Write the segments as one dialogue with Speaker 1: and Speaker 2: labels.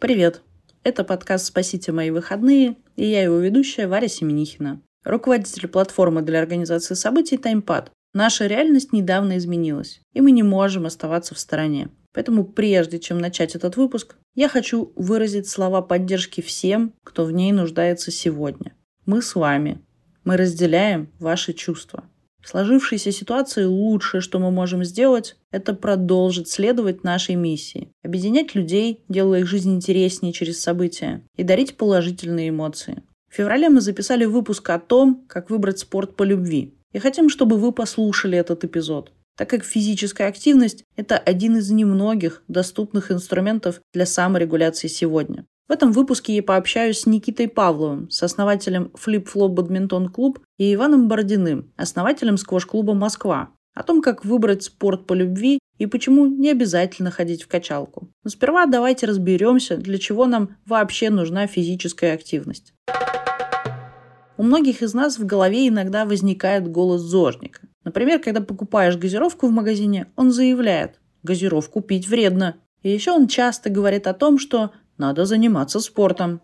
Speaker 1: Привет! Это подкаст «Спасите мои выходные» и я его ведущая Варя Семенихина, руководитель платформы для организации событий «Таймпад». Наша реальность недавно изменилась, и мы не можем оставаться в стороне. Поэтому прежде чем начать этот выпуск, я хочу выразить слова поддержки всем, кто в ней нуждается сегодня. Мы с вами. Мы разделяем ваши чувства. В сложившейся ситуации лучшее, что мы можем сделать, это продолжить следовать нашей миссии. Объединять людей, делая их жизнь интереснее через события, и дарить положительные эмоции. В феврале мы записали выпуск о том, как выбрать спорт по любви. И хотим, чтобы вы послушали этот эпизод, так как физическая активность – это один из немногих доступных инструментов для саморегуляции сегодня. В этом выпуске я пообщаюсь с Никитой Павловым, с основателем Flip Flop Badminton Club, и Иваном Бородиным, основателем сквош-клуба «Москва», о том, как выбрать спорт по любви и почему не обязательно ходить в качалку. Но сперва давайте разберемся, для чего нам вообще нужна физическая активность. У многих из нас в голове иногда возникает голос зожника. Например, когда покупаешь газировку в магазине, он заявляет «газировку пить вредно». И еще он часто говорит о том, что надо заниматься спортом.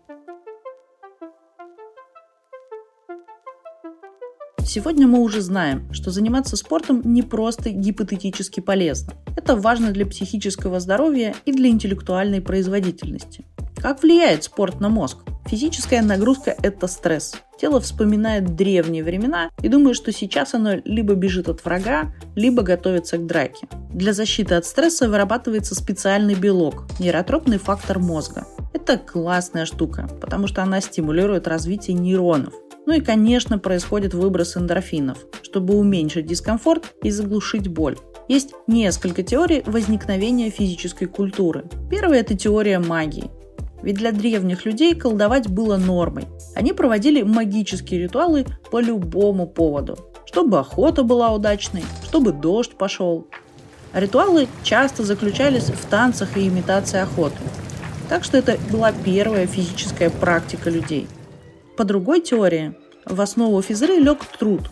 Speaker 1: Сегодня мы уже знаем, что заниматься спортом не просто гипотетически полезно. Это важно для психического здоровья и для интеллектуальной производительности. Как влияет спорт на мозг? Физическая нагрузка – это стресс. Тело вспоминает древние времена и думает, что сейчас оно либо бежит от врага, либо готовится к драке. Для защиты от стресса вырабатывается специальный белок – нейротропный фактор мозга. Это классная штука, потому что она стимулирует развитие нейронов. Ну и, конечно, происходит выброс эндорфинов, чтобы уменьшить дискомфорт и заглушить боль. Есть несколько теорий возникновения физической культуры. Первая – это теория магии. Ведь для древних людей колдовать было нормой. Они проводили магические ритуалы по любому поводу. Чтобы охота была удачной, чтобы дождь пошел. Ритуалы часто заключались в танцах и имитации охоты. Так что это была первая физическая практика людей. По другой теории, в основу физры лег труд.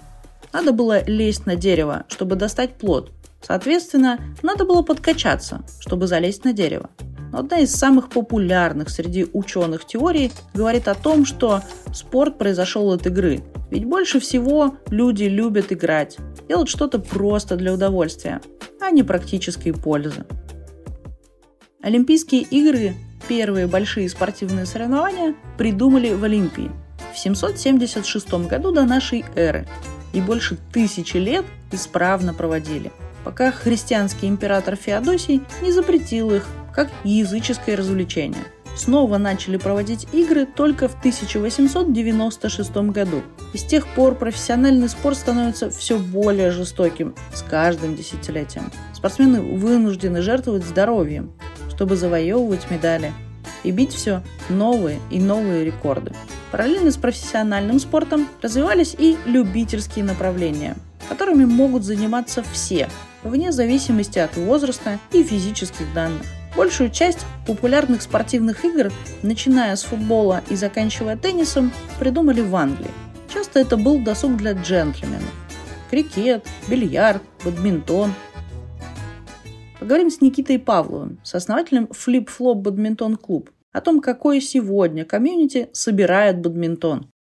Speaker 1: Надо было лезть на дерево, чтобы достать плод. Соответственно, надо было подкачаться, чтобы залезть на дерево. Но одна из самых популярных среди ученых теорий говорит о том, что спорт произошел от игры. Ведь больше всего люди любят играть, делать что-то просто для удовольствия, а не практической пользы. Олимпийские игры, первые большие спортивные соревнования, придумали в Олимпии в 776 году до нашей эры и больше тысячи лет исправно проводили, пока христианский император Феодосий не запретил их как языческое развлечение. Снова начали проводить игры только в 1896 году. И с тех пор профессиональный спорт становится все более жестоким с каждым десятилетием. Спортсмены вынуждены жертвовать здоровьем, чтобы завоевывать медали и бить все новые и новые рекорды. Параллельно с профессиональным спортом развивались и любительские направления, которыми могут заниматься все, вне зависимости от возраста и физических данных. Большую часть популярных спортивных игр, начиная с футбола и заканчивая теннисом, придумали в Англии. Часто это был досуг для джентльменов. Крикет, бильярд, бадминтон. Поговорим с Никитой Павловым, с основателем Flip Flop Badminton Club, о том, какое сегодня комьюнити собирает бадминтон.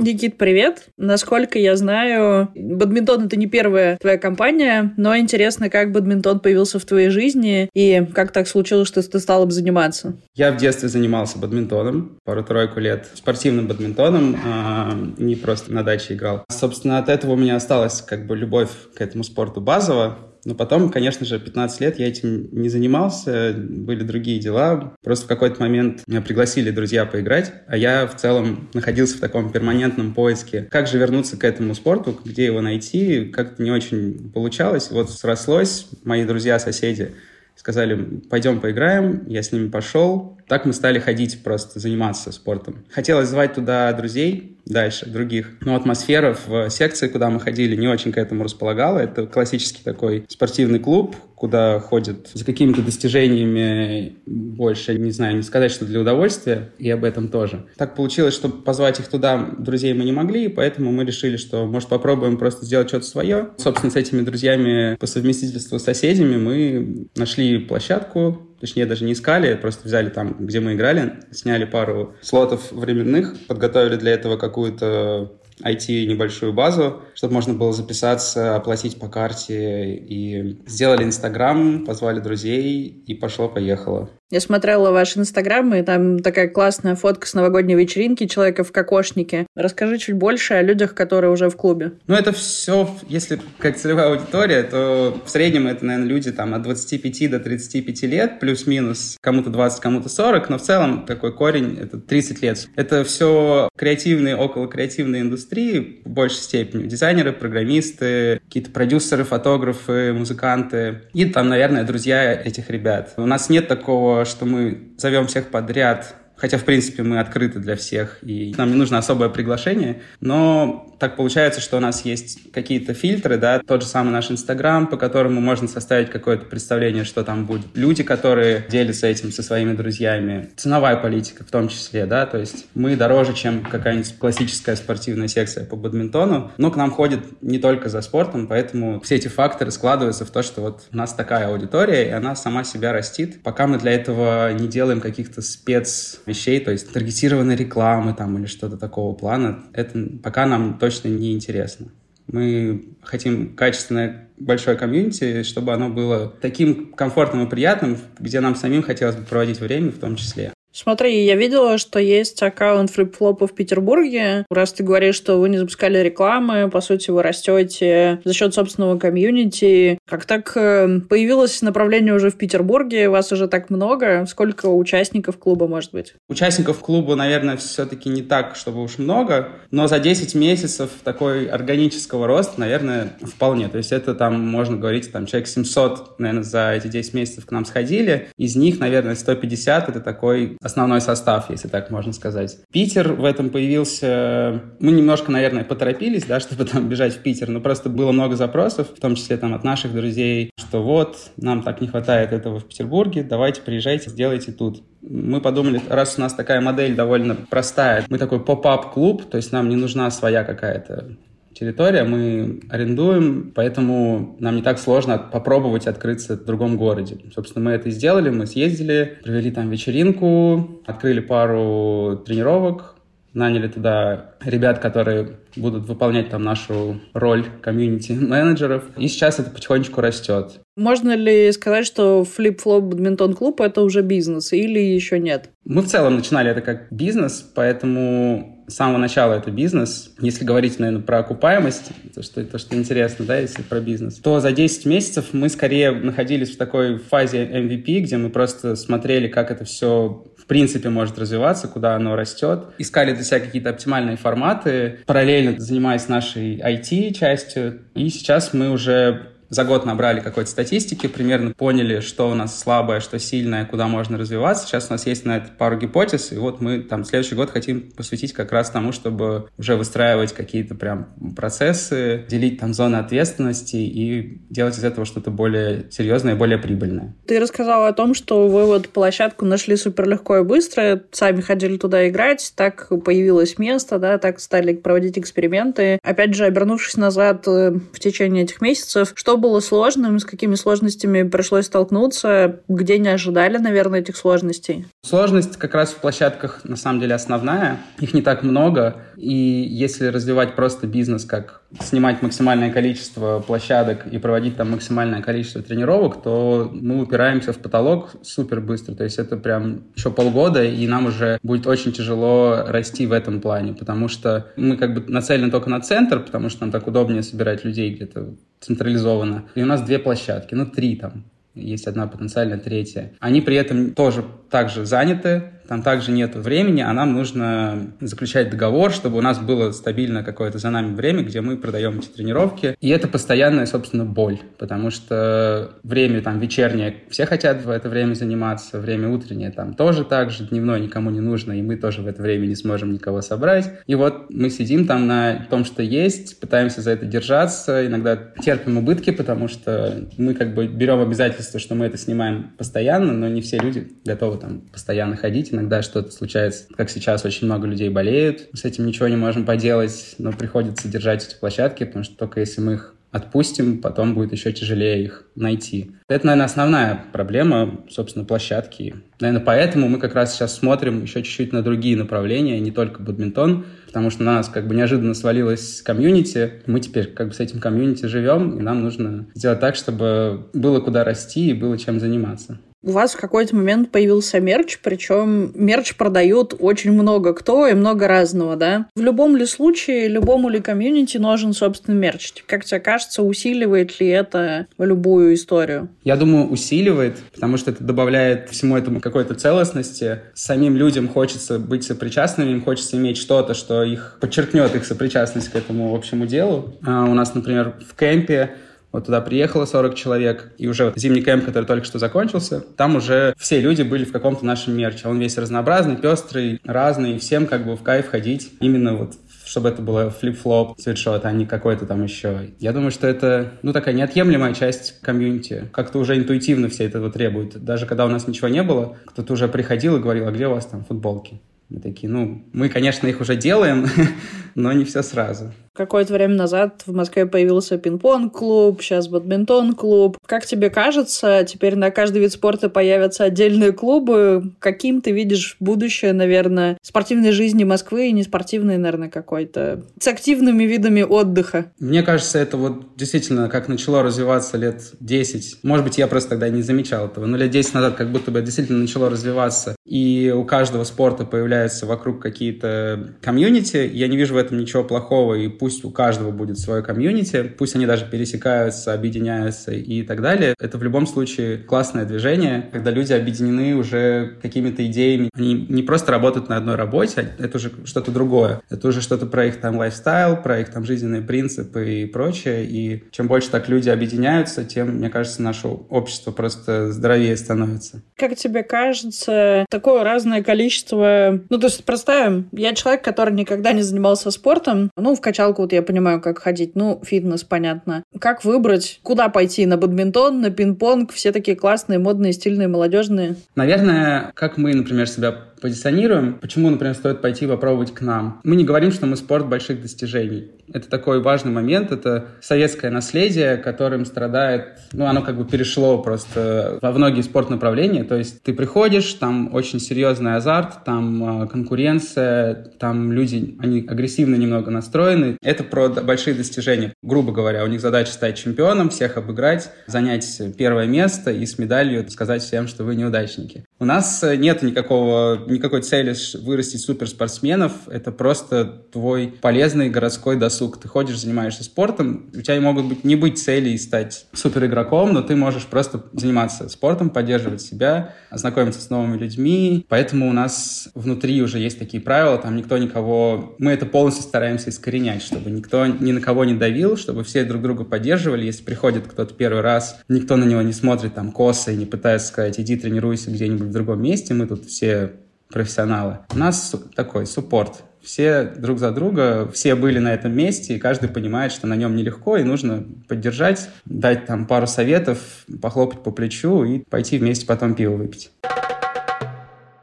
Speaker 1: Никит, привет. Насколько я знаю, бадминтон это не первая твоя компания, но интересно, как бадминтон появился в твоей жизни и как так случилось, что ты стал им заниматься?
Speaker 2: Я в детстве занимался бадминтоном, пару-тройку лет, спортивным бадминтоном, а не просто на даче играл. Собственно, от этого у меня осталась как бы любовь к этому спорту базово. Но потом, конечно же, 15 лет я этим не занимался, были другие дела. Просто в какой-то момент меня пригласили друзья поиграть, а я в целом находился в таком перманентном поиске. Как же вернуться к этому спорту, где его найти, как-то не очень получалось. Вот срослось, мои друзья, соседи сказали, пойдем поиграем, я с ними пошел, Так мы стали ходить просто, заниматься спортом. Хотелось звать туда друзей дальше, других. Но атмосфера в секции, куда мы ходили, не очень к этому располагала. Это классический такой спортивный клуб, куда ходят за какими-то достижениями больше, не знаю, не сказать, что для удовольствия, и об этом тоже. Так получилось, что позвать их туда друзей мы не могли, поэтому мы решили, что, может, попробуем просто сделать что-то свое. Собственно, с этими друзьями по совместительству с соседями мы нашли площадку, Точнее, даже не искали, просто взяли там, где мы играли, сняли пару слотов временных, подготовили для этого какую-то IT небольшую базу, чтобы можно было записаться, оплатить по карте. И сделали Инстаграм, позвали друзей, и пошло-поехало.
Speaker 1: Я смотрела ваш инстаграм, и там такая классная фотка с новогодней вечеринки человека в кокошнике. Расскажи чуть больше о людях, которые уже в клубе.
Speaker 2: Ну, это все, если как целевая аудитория, то в среднем это, наверное, люди там от 25 до 35 лет, плюс-минус, кому-то 20, кому-то 40, но в целом такой корень — это 30 лет. Это все креативные, около креативной индустрии в большей степени. Дизайнеры, программисты, какие-то продюсеры, фотографы, музыканты. И там, наверное, друзья этих ребят. У нас нет такого что мы зовем всех подряд Хотя, в принципе, мы открыты для всех, и нам не нужно особое приглашение. Но так получается, что у нас есть какие-то фильтры, да, тот же самый наш Инстаграм, по которому можно составить какое-то представление, что там будет. Люди, которые делятся этим со своими друзьями. Ценовая политика в том числе, да, то есть мы дороже, чем какая-нибудь классическая спортивная секция по бадминтону, но к нам ходит не только за спортом, поэтому все эти факторы складываются в то, что вот у нас такая аудитория, и она сама себя растит. Пока мы для этого не делаем каких-то спец вещей, то есть таргетированной рекламы там или что-то такого плана, это пока нам точно не интересно. Мы хотим качественное большое комьюнити, чтобы оно было таким комфортным и приятным, где нам самим хотелось бы проводить время в том числе.
Speaker 1: Смотри, я видела, что есть аккаунт флип-флопа в Петербурге. Раз ты говоришь, что вы не запускали рекламы, по сути, вы растете за счет собственного комьюнити. Как так э, появилось направление уже в Петербурге? Вас уже так много. Сколько участников клуба может быть?
Speaker 2: Участников клуба, наверное, все-таки не так, чтобы уж много. Но за 10 месяцев такой органического роста, наверное, вполне. То есть это там, можно говорить, там человек 700, наверное, за эти 10 месяцев к нам сходили. Из них, наверное, 150 это такой основной состав, если так можно сказать. Питер в этом появился... Мы немножко, наверное, поторопились, да, чтобы там бежать в Питер, но просто было много запросов, в том числе там от наших друзей, что вот, нам так не хватает этого в Петербурге, давайте приезжайте, сделайте тут. Мы подумали, раз у нас такая модель довольно простая, мы такой поп-ап клуб, то есть нам не нужна своя какая-то территория, мы арендуем, поэтому нам не так сложно попробовать открыться в другом городе. Собственно, мы это и сделали, мы съездили, провели там вечеринку, открыли пару тренировок, наняли туда ребят, которые будут выполнять там нашу роль комьюнити-менеджеров. И сейчас это потихонечку растет.
Speaker 1: Можно ли сказать, что Flip Flop бадминтон клуб это уже бизнес или еще нет?
Speaker 2: Мы в целом начинали это как бизнес, поэтому с самого начала это бизнес. Если говорить, наверное, про окупаемость, то что, то, что интересно, да, если про бизнес, то за 10 месяцев мы скорее находились в такой фазе MVP, где мы просто смотрели, как это все принципе может развиваться, куда оно растет. Искали для себя какие-то оптимальные форматы, параллельно занимаясь нашей IT-частью. И сейчас мы уже за год набрали какой-то статистики, примерно поняли, что у нас слабое, что сильное, куда можно развиваться. Сейчас у нас есть на это пару гипотез, и вот мы там следующий год хотим посвятить как раз тому, чтобы уже выстраивать какие-то прям процессы, делить там зоны ответственности и делать из этого что-то более серьезное и более прибыльное.
Speaker 1: Ты рассказала о том, что вы вот площадку нашли супер легко и быстро, сами ходили туда играть, так появилось место, да, так стали проводить эксперименты. Опять же, обернувшись назад э, в течение этих месяцев, что было сложным, с какими сложностями пришлось столкнуться, где не ожидали, наверное, этих сложностей?
Speaker 2: Сложность как раз в площадках на самом деле основная. Их не так много. И если развивать просто бизнес, как снимать максимальное количество площадок и проводить там максимальное количество тренировок, то мы упираемся в потолок супер быстро. То есть это прям еще полгода, и нам уже будет очень тяжело расти в этом плане, потому что мы как бы нацелены только на центр, потому что нам так удобнее собирать людей где-то централизованно. И у нас две площадки, ну три там есть одна потенциально третья. Они при этом тоже также заняты, там также нет времени, а нам нужно заключать договор, чтобы у нас было стабильно какое-то за нами время, где мы продаем эти тренировки. И это постоянная, собственно, боль, потому что время там вечернее, все хотят в это время заниматься, время утреннее там тоже так же, дневное никому не нужно, и мы тоже в это время не сможем никого собрать. И вот мы сидим там на том, что есть, пытаемся за это держаться, иногда терпим убытки, потому что мы как бы берем обязательство, что мы это снимаем постоянно, но не все люди готовы там постоянно ходить, иногда что-то случается, как сейчас очень много людей болеют, с этим ничего не можем поделать, но приходится держать эти площадки, потому что только если мы их отпустим, потом будет еще тяжелее их найти. Это, наверное, основная проблема, собственно, площадки. Наверное, поэтому мы как раз сейчас смотрим еще чуть-чуть на другие направления, не только бадминтон, потому что на нас как бы неожиданно свалилось комьюнити. Мы теперь как бы с этим комьюнити живем, и нам нужно сделать так, чтобы было куда расти и было чем заниматься.
Speaker 1: У вас в какой-то момент появился мерч, причем мерч продают очень много кто и много разного, да? В любом ли случае, любому ли комьюнити нужен, собственно, мерч? Как тебе кажется, усиливает ли это любую историю?
Speaker 2: Я думаю, усиливает, потому что это добавляет всему этому какой-то целостности. Самим людям хочется быть сопричастными, им хочется иметь что-то, что их подчеркнет их сопричастность к этому общему делу. А у нас, например, в кемпе вот туда приехало 40 человек, и уже вот зимний кемп, который только что закончился, там уже все люди были в каком-то нашем мерче. Он весь разнообразный, пестрый, разный, и всем как бы в кайф ходить именно вот чтобы это было Flip Flop, свитшот, а не какой-то там еще. Я думаю, что это, ну, такая неотъемлемая часть комьюнити. Как-то уже интуитивно все это требует. Даже когда у нас ничего не было, кто-то уже приходил и говорил, а где у вас там футболки? Мы такие, ну, мы, конечно, их уже делаем, но не все сразу.
Speaker 1: Какое-то время назад в Москве появился пинг-понг-клуб, сейчас бадминтон-клуб. Как тебе кажется, теперь на каждый вид спорта появятся отдельные клубы? Каким ты видишь будущее, наверное, спортивной жизни Москвы и не спортивной, наверное, какой-то, с активными видами отдыха?
Speaker 2: Мне кажется, это вот действительно как начало развиваться лет 10. Может быть, я просто тогда не замечал этого, но лет 10 назад как будто бы действительно начало развиваться. И у каждого спорта появляются вокруг какие-то комьюнити. Я не вижу в этом ничего плохого, и пусть у каждого будет свое комьюнити, пусть они даже пересекаются, объединяются и так далее. Это в любом случае классное движение, когда люди объединены уже какими-то идеями. Они не просто работают на одной работе, это уже что-то другое. Это уже что-то про их там лайфстайл, про их там жизненные принципы и прочее. И чем больше так люди объединяются, тем, мне кажется, наше общество просто здоровее становится.
Speaker 1: Как тебе кажется, такое разное количество... Ну, то есть, представим, я человек, который никогда не занимался спортом, ну, в качалку, вот я понимаю, как ходить. Ну, фитнес, понятно. Как выбрать, куда пойти? На бадминтон, на пинг-понг? Все такие классные, модные, стильные, молодежные.
Speaker 2: Наверное, как мы, например, себя позиционируем, почему, например, стоит пойти попробовать к нам. Мы не говорим, что мы спорт больших достижений. Это такой важный момент, это советское наследие, которым страдает, ну, оно как бы перешло просто во многие спорт направления, то есть ты приходишь, там очень серьезный азарт, там э, конкуренция, там люди, они агрессивно немного настроены. Это про большие достижения. Грубо говоря, у них задача стать чемпионом, всех обыграть, занять первое место и с медалью сказать всем, что вы неудачники. У нас э, нет никакого никакой цели вырастить суперспортсменов. Это просто твой полезный городской досуг. Ты ходишь, занимаешься спортом, у тебя могут быть не быть целей стать суперигроком, но ты можешь просто заниматься спортом, поддерживать себя, ознакомиться с новыми людьми. Поэтому у нас внутри уже есть такие правила, там никто никого... Мы это полностью стараемся искоренять, чтобы никто ни на кого не давил, чтобы все друг друга поддерживали. Если приходит кто-то первый раз, никто на него не смотрит там косо и не пытается сказать, иди тренируйся где-нибудь в другом месте. Мы тут все профессионалы. У нас такой суппорт. Все друг за друга, все были на этом месте, и каждый понимает, что на нем нелегко, и нужно поддержать, дать там пару советов, похлопать по плечу и пойти вместе потом пиво выпить.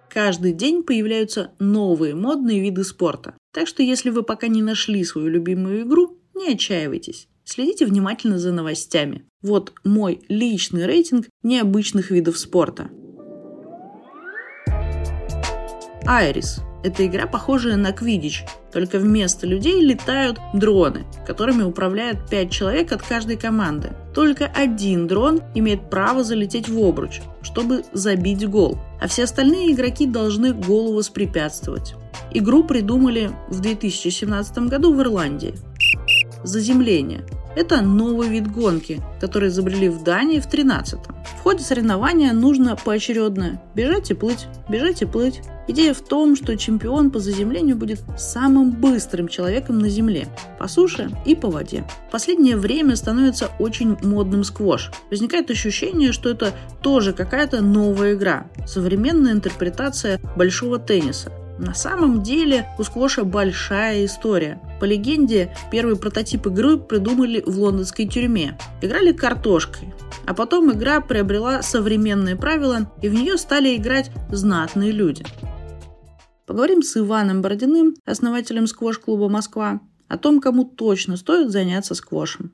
Speaker 1: Каждый день появляются новые модные виды спорта. Так что если вы пока не нашли свою любимую игру, не отчаивайтесь. Следите внимательно за новостями. Вот мой личный рейтинг необычных видов спорта – Айрис. Это игра, похожая на Квидич, только вместо людей летают дроны, которыми управляют 5 человек от каждой команды. Только один дрон имеет право залететь в обруч, чтобы забить гол, а все остальные игроки должны голу воспрепятствовать. Игру придумали в 2017 году в Ирландии. Заземление Это новый вид гонки, который изобрели в Дании в 13-м. В ходе соревнования нужно поочередно бежать и плыть, бежать и плыть. Идея в том, что чемпион по заземлению будет самым быстрым человеком на Земле, по суше и по воде. В последнее время становится очень модным сквош. Возникает ощущение, что это тоже какая-то новая игра, современная интерпретация большого тенниса. На самом деле у большая история. По легенде, первый прототип игры придумали в лондонской тюрьме. Играли картошкой. А потом игра приобрела современные правила, и в нее стали играть знатные люди. Поговорим с Иваном Бородиным, основателем сквош-клуба «Москва», о том, кому точно стоит заняться сквошем.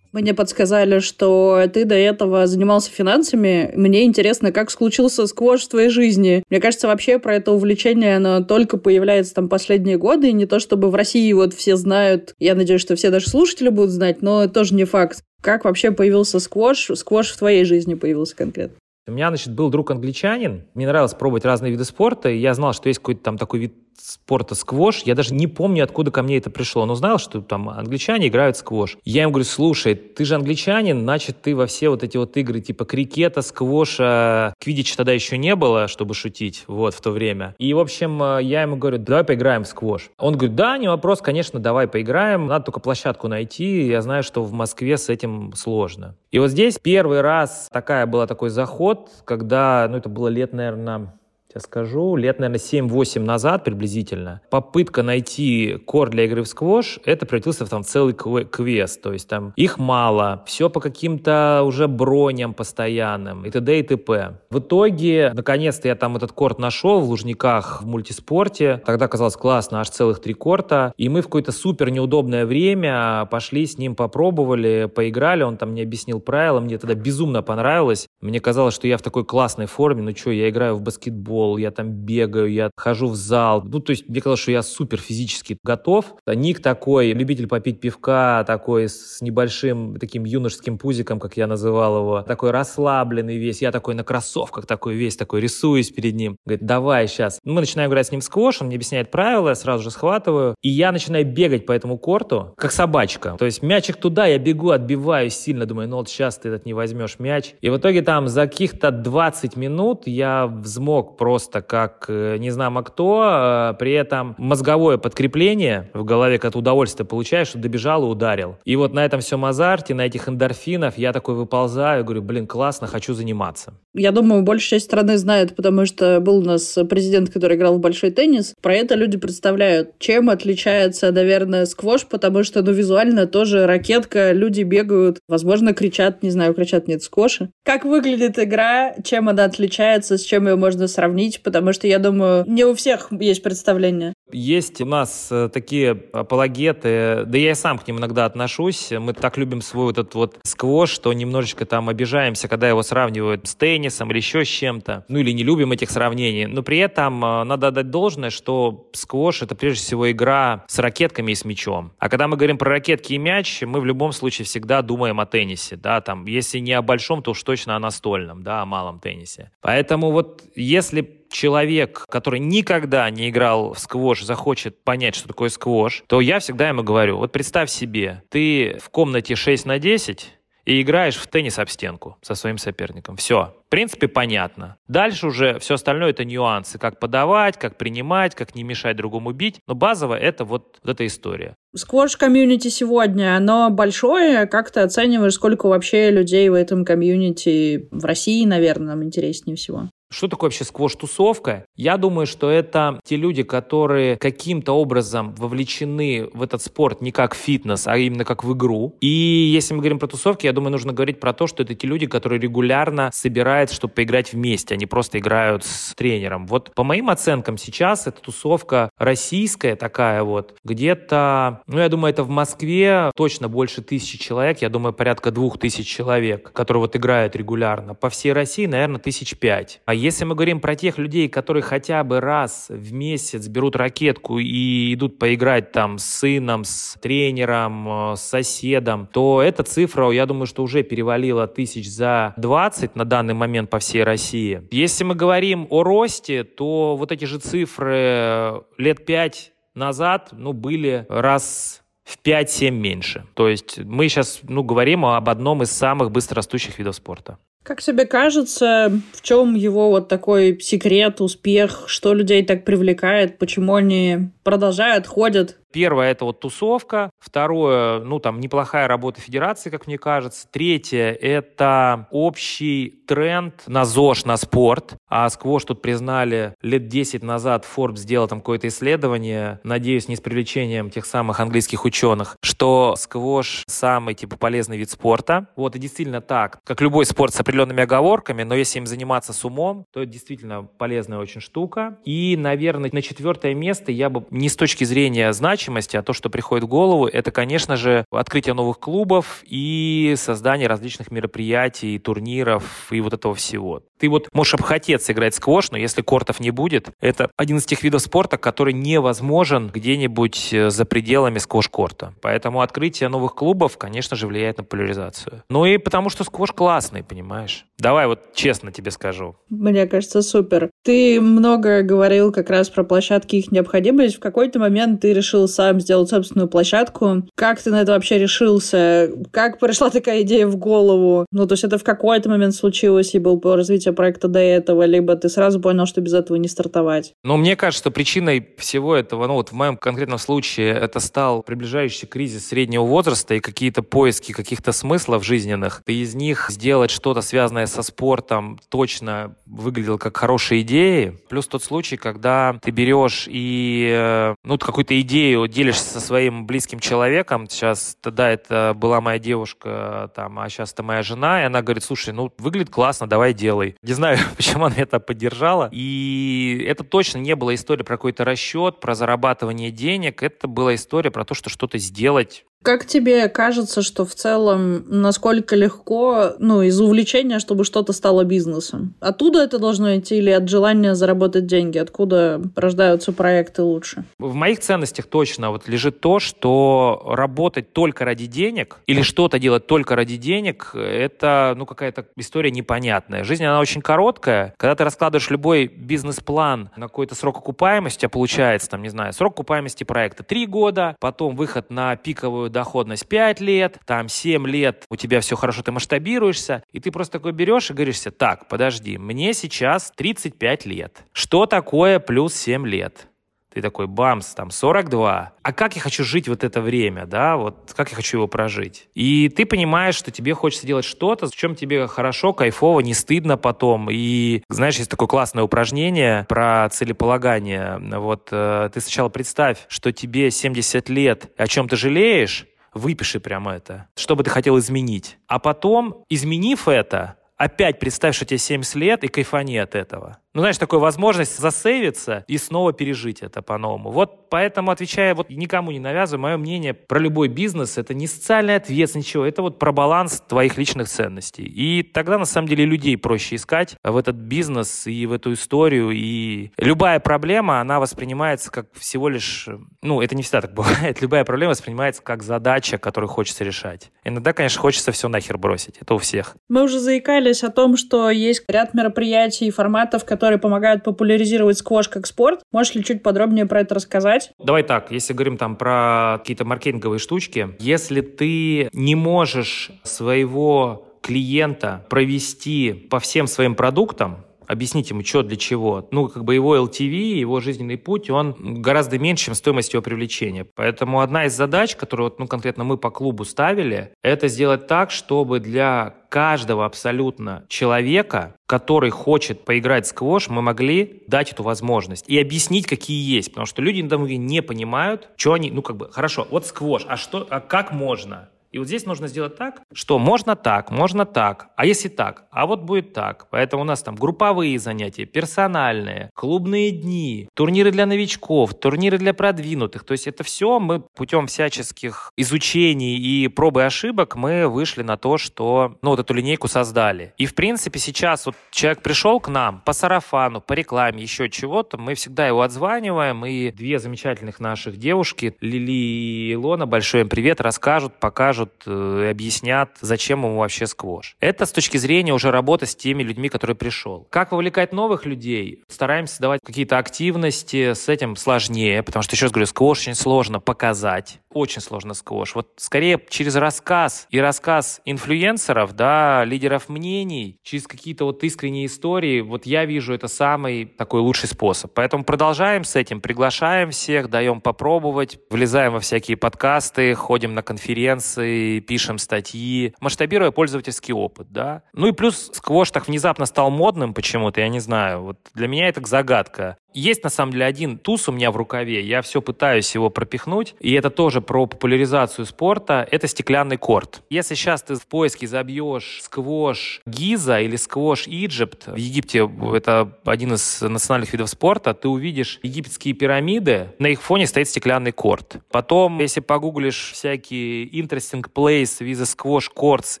Speaker 1: Мне подсказали, что ты до этого занимался финансами. Мне интересно, как случился сквош в твоей жизни. Мне кажется, вообще про это увлечение, оно только появляется там последние годы. И не то, чтобы в России вот все знают. Я надеюсь, что все даже слушатели будут знать, но тоже не факт. Как вообще появился сквош? Сквош в твоей жизни появился конкретно?
Speaker 3: У меня, значит, был друг англичанин. Мне нравилось пробовать разные виды спорта. И я знал, что есть какой-то там такой вид спорта сквош. Я даже не помню, откуда ко мне это пришло, но знал, что там англичане играют сквош. Я им говорю, слушай, ты же англичанин, значит, ты во все вот эти вот игры типа крикета, сквоша, квидича тогда еще не было, чтобы шутить, вот, в то время. И, в общем, э, я ему говорю, давай поиграем в сквош. Он говорит, да, не вопрос, конечно, давай поиграем, надо только площадку найти, я знаю, что в Москве с этим сложно. И вот здесь первый раз такая была такой заход, когда, ну, это было лет, наверное, Сейчас скажу, лет, наверное, 7-8 назад приблизительно, попытка найти кор для игры в сквош, это превратился в там целый квест, то есть там их мало, все по каким-то уже броням постоянным и т.д. и т.п. В итоге, наконец-то я там этот корт нашел в Лужниках в мультиспорте, тогда казалось классно, аж целых три корта, и мы в какое-то супер неудобное время пошли с ним, попробовали, поиграли, он там мне объяснил правила, мне тогда безумно понравилось, мне казалось, что я в такой классной форме, ну что, я играю в баскетбол, футбол, я там бегаю, я хожу в зал. Ну, то есть мне казалось, что я супер физически готов. Ник такой, любитель попить пивка, такой с небольшим таким юношеским пузиком, как я называл его, такой расслабленный весь. Я такой на кроссовках такой весь, такой рисуюсь перед ним. Говорит, давай сейчас. Мы начинаем играть с ним в сквош, он мне объясняет правила, я сразу же схватываю. И я начинаю бегать по этому корту, как собачка. То есть мячик туда, я бегу, отбиваюсь сильно, думаю, ну вот сейчас ты этот не возьмешь мяч. И в итоге там за каких-то 20 минут я взмок просто просто как э, не знамо кто, а при этом мозговое подкрепление в голове, когда ты удовольствие получаешь, что добежал и ударил. И вот на этом всем азарте, на этих эндорфинах я такой выползаю, говорю, блин, классно, хочу заниматься.
Speaker 1: Я думаю, большая часть страны знает, потому что был у нас президент, который играл в большой теннис. Про это люди представляют, чем отличается, наверное, сквош, потому что, ну, визуально тоже ракетка, люди бегают, возможно, кричат, не знаю, кричат нет сквоша. Как выглядит игра, чем она отличается, с чем ее можно сравнить? Сравнить, потому что, я думаю, не у всех есть представление.
Speaker 3: Есть у нас э, такие апологеты, да я и сам к ним иногда отношусь. Мы так любим свой вот этот вот сквош, что немножечко там обижаемся, когда его сравнивают с теннисом или еще с чем-то. Ну или не любим этих сравнений. Но при этом э, надо отдать должное, что сквош — это прежде всего игра с ракетками и с мячом. А когда мы говорим про ракетки и мяч, мы в любом случае всегда думаем о теннисе. Да, там, если не о большом, то уж точно о настольном, да, о малом теннисе. Поэтому вот если человек, который никогда не играл в сквош, захочет понять, что такое сквош, то я всегда ему говорю, вот представь себе, ты в комнате 6 на 10, и играешь в теннис об стенку со своим соперником. Все. В принципе, понятно. Дальше уже все остальное это нюансы. Как подавать, как принимать, как не мешать другому бить. Но базово это вот, вот эта история.
Speaker 1: Сквош комьюнити сегодня, оно большое. Как ты оцениваешь, сколько вообще людей в этом комьюнити в России, наверное, нам интереснее всего?
Speaker 3: Что такое вообще сквош-тусовка? Я думаю, что это те люди, которые каким-то образом вовлечены в этот спорт не как фитнес, а именно как в игру. И если мы говорим про тусовки, я думаю, нужно говорить про то, что это те люди, которые регулярно собираются, чтобы поиграть вместе, они просто играют с тренером. Вот по моим оценкам сейчас эта тусовка российская такая вот, где-то, ну я думаю, это в Москве точно больше тысячи человек, я думаю, порядка двух тысяч человек, которые вот играют регулярно. По всей России, наверное, тысяч пять. А если мы говорим про тех людей, которые хотя бы раз в месяц берут ракетку и идут поиграть там с сыном, с тренером, э, с соседом, то эта цифра, я думаю, что уже перевалила тысяч за 20 на данный момент по всей России. Если мы говорим о росте, то вот эти же цифры лет 5 назад, ну, были раз в 5-7 меньше. То есть мы сейчас, ну, говорим об одном из самых быстрорастущих видов спорта.
Speaker 1: Как тебе кажется, в чем его вот такой секрет, успех, что людей так привлекает, почему они продолжают, ходят
Speaker 3: Первое – это вот тусовка. Второе – ну, там, неплохая работа федерации, как мне кажется. Третье – это общий тренд на ЗОЖ, на спорт. А сквош тут признали лет 10 назад, Forbes сделал там какое-то исследование, надеюсь, не с привлечением тех самых английских ученых, что сквош – самый, типа, полезный вид спорта. Вот, и действительно так. Как любой спорт с определенными оговорками, но если им заниматься с умом, то это действительно полезная очень штука. И, наверное, на четвертое место я бы не с точки зрения значимости, значимости, а то, что приходит в голову, это, конечно же, открытие новых клубов и создание различных мероприятий, турниров и вот этого всего. Ты вот можешь обхотеться играть в сквош, но если кортов не будет, это один из тех видов спорта, который невозможен где-нибудь э, за пределами сквош-корта. Поэтому открытие новых клубов, конечно же, влияет на популяризацию. Ну и потому что сквош классный, понимаешь? Давай вот честно тебе скажу.
Speaker 1: Мне кажется, супер. Ты много говорил как раз про площадки, их необходимость. В какой-то момент ты решил сам сделать собственную площадку. Как ты на это вообще решился? Как пришла такая идея в голову? Ну, то есть это в какой-то момент случилось и был по развитию проекта до этого, либо ты сразу понял, что без этого не стартовать?
Speaker 3: Ну, мне кажется, причиной всего этого, ну, вот в моем конкретном случае, это стал приближающийся кризис среднего возраста и какие-то поиски каких-то смыслов жизненных. И из них сделать что-то связанное со спортом точно выглядел как хорошая идея. Плюс тот случай, когда ты берешь и, э, ну, какую-то идею делишься со своим близким человеком, сейчас тогда это была моя девушка, там, а сейчас это моя жена, и она говорит, слушай, ну, выглядит классно, давай делай. Не знаю, почему она это поддержала. И это точно не была история про какой-то расчет, про зарабатывание денег, это была история про то, что что-то сделать,
Speaker 1: как тебе кажется, что в целом насколько легко, ну, из увлечения, чтобы что-то стало бизнесом? Оттуда это должно идти или от желания заработать деньги? Откуда рождаются проекты лучше?
Speaker 3: В моих ценностях точно вот лежит то, что работать только ради денег или что-то делать только ради денег, это, ну, какая-то история непонятная. Жизнь, она очень короткая. Когда ты раскладываешь любой бизнес-план на какой-то срок окупаемости, а получается, там, не знаю, срок окупаемости проекта 3 года, потом выход на пиковую доходность 5 лет, там 7 лет у тебя все хорошо, ты масштабируешься, и ты просто такой берешь и говоришься, так, подожди, мне сейчас 35 лет. Что такое плюс 7 лет? Ты такой, бамс, там 42. А как я хочу жить вот это время, да, вот как я хочу его прожить? И ты понимаешь, что тебе хочется делать что-то, в чем тебе хорошо, кайфово, не стыдно потом. И, знаешь, есть такое классное упражнение про целеполагание. Вот э, ты сначала представь, что тебе 70 лет, о чем ты жалеешь, выпиши прямо это, что бы ты хотел изменить. А потом, изменив это, опять представь, что тебе 70 лет и кайфани от этого ну, знаешь, такой возможность засейвиться и снова пережить это по-новому. Вот поэтому, отвечая, вот никому не навязываю, мое мнение про любой бизнес, это не социальный ответ, ничего, это вот про баланс твоих личных ценностей. И тогда, на самом деле, людей проще искать в этот бизнес и в эту историю, и любая проблема, она воспринимается как всего лишь, ну, это не всегда так бывает, любая проблема воспринимается как задача, которую хочется решать. Иногда, конечно, хочется все нахер бросить, это у всех.
Speaker 1: Мы уже заикались о том, что есть ряд мероприятий и форматов, которые которые помогают популяризировать сквош как спорт. Можешь ли чуть подробнее про это рассказать?
Speaker 3: Давай так, если говорим там про какие-то маркетинговые штучки, если ты не можешь своего клиента провести по всем своим продуктам, объяснить ему, что для чего. Ну, как бы его LTV, его жизненный путь, он гораздо меньше, чем стоимость его привлечения. Поэтому одна из задач, которую, вот, ну, конкретно мы по клубу ставили, это сделать так, чтобы для каждого абсолютно человека, который хочет поиграть в сквош, мы могли дать эту возможность и объяснить, какие есть. Потому что люди иногда не понимают, что они, ну как бы, хорошо, вот сквош, а что, а как можно? И вот здесь нужно сделать так, что можно так, можно так, а если так, а вот будет так. Поэтому у нас там групповые занятия, персональные, клубные дни, турниры для новичков, турниры для продвинутых. То есть это все мы путем всяческих изучений и пробы ошибок мы вышли на то, что ну, вот эту линейку создали. И в принципе сейчас вот человек пришел к нам по сарафану, по рекламе, еще чего-то, мы всегда его отзваниваем, и две замечательных наших девушки, Лили и Илона, большой им привет, расскажут, покажут, расскажут э, и объяснят, зачем ему вообще сквош. Это с точки зрения уже работы с теми людьми, которые пришел. Как вовлекать новых людей? Стараемся давать какие-то активности, с этим сложнее, потому что, еще раз говорю, сквош очень сложно показать, очень сложно сквош. Вот скорее через рассказ и рассказ инфлюенсеров, да, лидеров мнений, через какие-то вот искренние истории, вот я вижу это самый такой лучший способ. Поэтому продолжаем с этим, приглашаем всех, даем попробовать, влезаем во всякие подкасты, ходим на конференции, пишем статьи, масштабируя пользовательский опыт, да. Ну и плюс сквош так внезапно стал модным почему-то, я не знаю. Вот для меня это загадка. Есть, на самом деле, один туз у меня в рукаве. Я все пытаюсь его пропихнуть. И это тоже про популяризацию спорта. Это стеклянный корт. Если сейчас ты в поиске забьешь сквош Гиза или сквош Иджипт, в Египте это один из национальных видов спорта, ты увидишь египетские пирамиды, на их фоне стоит стеклянный корт. Потом, если погуглишь всякие interesting place with a squash courts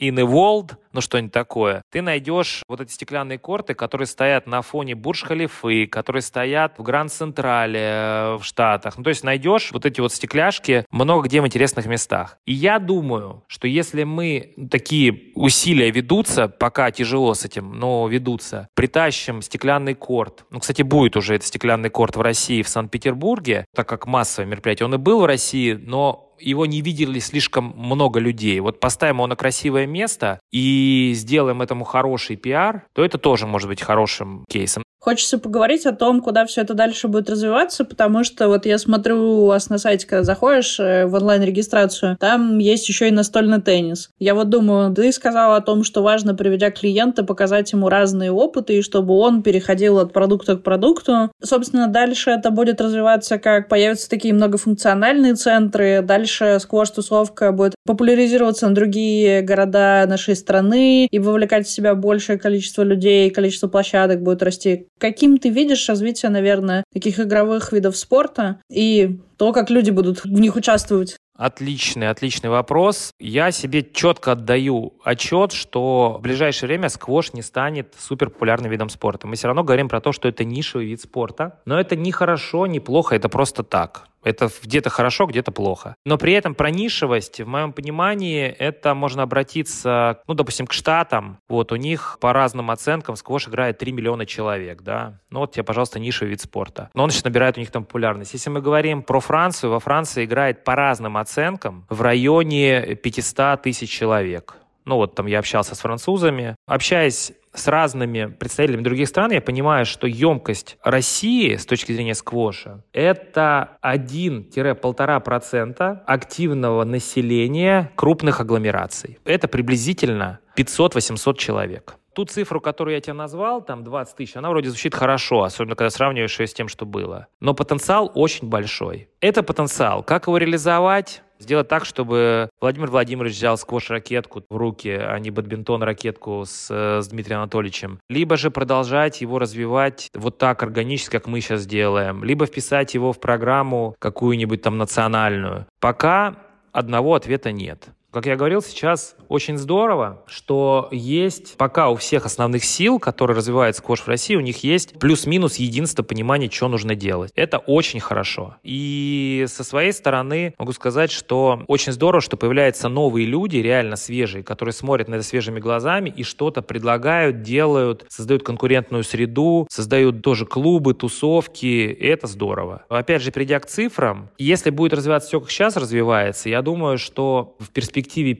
Speaker 3: in the world, ну что-нибудь такое, ты найдешь вот эти стеклянные корты, которые стоят на фоне Бурж-Халифы, которые стоят в Гранд-Централе э, в Штатах. Ну, то есть найдешь вот эти вот стекляшки много где в интересных местах. И я думаю, что если мы такие усилия ведутся, пока тяжело с этим, но ведутся, притащим стеклянный корт. Ну, кстати, будет уже этот стеклянный корт в России, в Санкт-Петербурге, так как массовое мероприятие. Он и был в России, но его не видели слишком много людей. Вот поставим его на красивое место и сделаем этому хороший пиар, то это тоже может быть хорошим кейсом.
Speaker 1: Хочется поговорить о том, куда все это дальше будет развиваться, потому что вот я смотрю у вас на сайте, когда заходишь э, в онлайн-регистрацию, там есть еще и настольный теннис. Я вот думаю, ты сказала о том, что важно, приведя клиента, показать ему разные опыты, и чтобы он переходил от продукта к продукту. Собственно, дальше это будет развиваться, как появятся такие многофункциональные центры, дальше сквош-тусовка будет популяризироваться на другие города нашей страны и вовлекать в себя большее количество людей, количество площадок будет расти каким ты видишь развитие, наверное, таких игровых видов спорта и то, как люди будут в них участвовать?
Speaker 3: Отличный, отличный вопрос. Я себе четко отдаю отчет, что в ближайшее время сквош не станет супер популярным видом спорта. Мы все равно говорим про то, что это нишевый вид спорта. Но это не хорошо, не плохо, это просто так. Это где-то хорошо, где-то плохо. Но при этом про нишевость, в моем понимании, это можно обратиться, ну, допустим, к Штатам. Вот у них по разным оценкам сквош играет 3 миллиона человек, да. Ну вот тебе, пожалуйста, нишевый вид спорта. Но он сейчас набирает у них там популярность. Если мы говорим про Францию, во Франции играет по разным оценкам в районе 500 тысяч человек. Ну вот там я общался с французами. Общаясь с разными представителями других стран, я понимаю, что емкость России с точки зрения сквоша это 1-1,5% активного населения крупных агломераций. Это приблизительно 500-800 человек ту цифру, которую я тебе назвал, там 20 тысяч, она вроде звучит хорошо, особенно когда сравниваешь ее с тем, что было. Но потенциал очень большой. Это потенциал. Как его реализовать? Сделать так, чтобы Владимир Владимирович взял сквош-ракетку в руки, а не бадминтон-ракетку с, с Дмитрием Анатольевичем. Либо же продолжать его развивать вот так органически, как мы сейчас делаем. Либо вписать его в программу какую-нибудь там национальную. Пока одного ответа нет. Как я говорил, сейчас очень здорово, что есть пока у всех основных сил, которые развивают сквош в России, у них есть плюс-минус единство понимания, что нужно делать. Это очень хорошо. И со своей стороны могу сказать, что очень здорово, что появляются новые люди, реально свежие, которые смотрят на это свежими глазами и что-то предлагают, делают, создают конкурентную среду, создают тоже клубы, тусовки. Это здорово. Опять же, придя к цифрам, если будет развиваться все, как сейчас развивается, я думаю, что в перспективе перспективе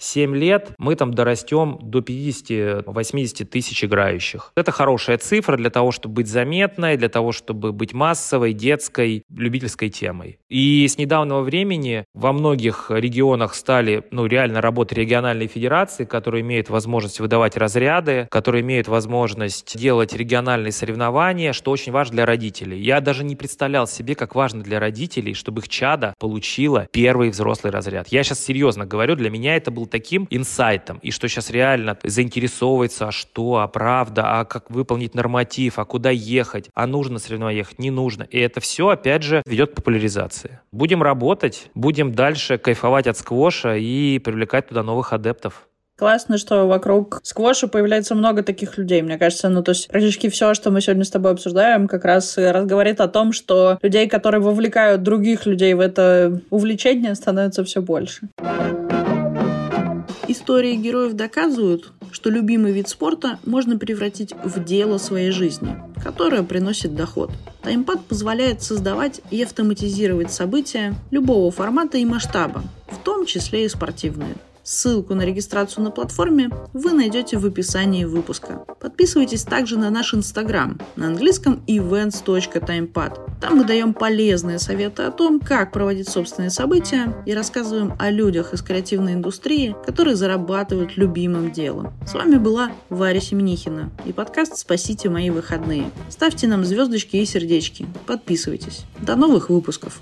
Speaker 3: 5-7 лет мы там дорастем до 50-80 тысяч играющих. Это хорошая цифра для того, чтобы быть заметной, для того, чтобы быть массовой, детской, любительской темой. И с недавнего времени во многих регионах стали ну, реально работать региональные федерации, которые имеют возможность выдавать разряды, которые имеют возможность делать региональные соревнования, что очень важно для родителей. Я даже не представлял себе, как важно для родителей, чтобы их чада получила первый взрослый разряд. Я сейчас серьезно говорю, для меня это был таким инсайтом. И что сейчас реально заинтересовывается, а что, а правда, а как выполнить норматив, а куда ехать, а нужно соревновать ехать, не нужно. И это все, опять же, ведет к популяризации. Будем работать, будем дальше кайфовать от сквоша и привлекать туда новых адептов.
Speaker 1: Классно, что вокруг сквоша появляется много таких людей. Мне кажется, ну, то есть практически все, что мы сегодня с тобой обсуждаем, как раз разговорит о том, что людей, которые вовлекают других людей в это увлечение, становится все больше. Истории героев доказывают, что любимый вид спорта можно превратить в дело своей жизни, которое приносит доход. Таймпад позволяет создавать и автоматизировать события любого формата и масштаба, в том числе и спортивные. Ссылку на регистрацию на платформе вы найдете в описании выпуска. Подписывайтесь также на наш инстаграм на английском events.timepad. Там мы даем полезные советы о том, как проводить собственные события и рассказываем о людях из креативной индустрии, которые зарабатывают любимым делом. С вами была Варя Семенихина и подкаст «Спасите мои выходные». Ставьте нам звездочки и сердечки. Подписывайтесь. До новых выпусков.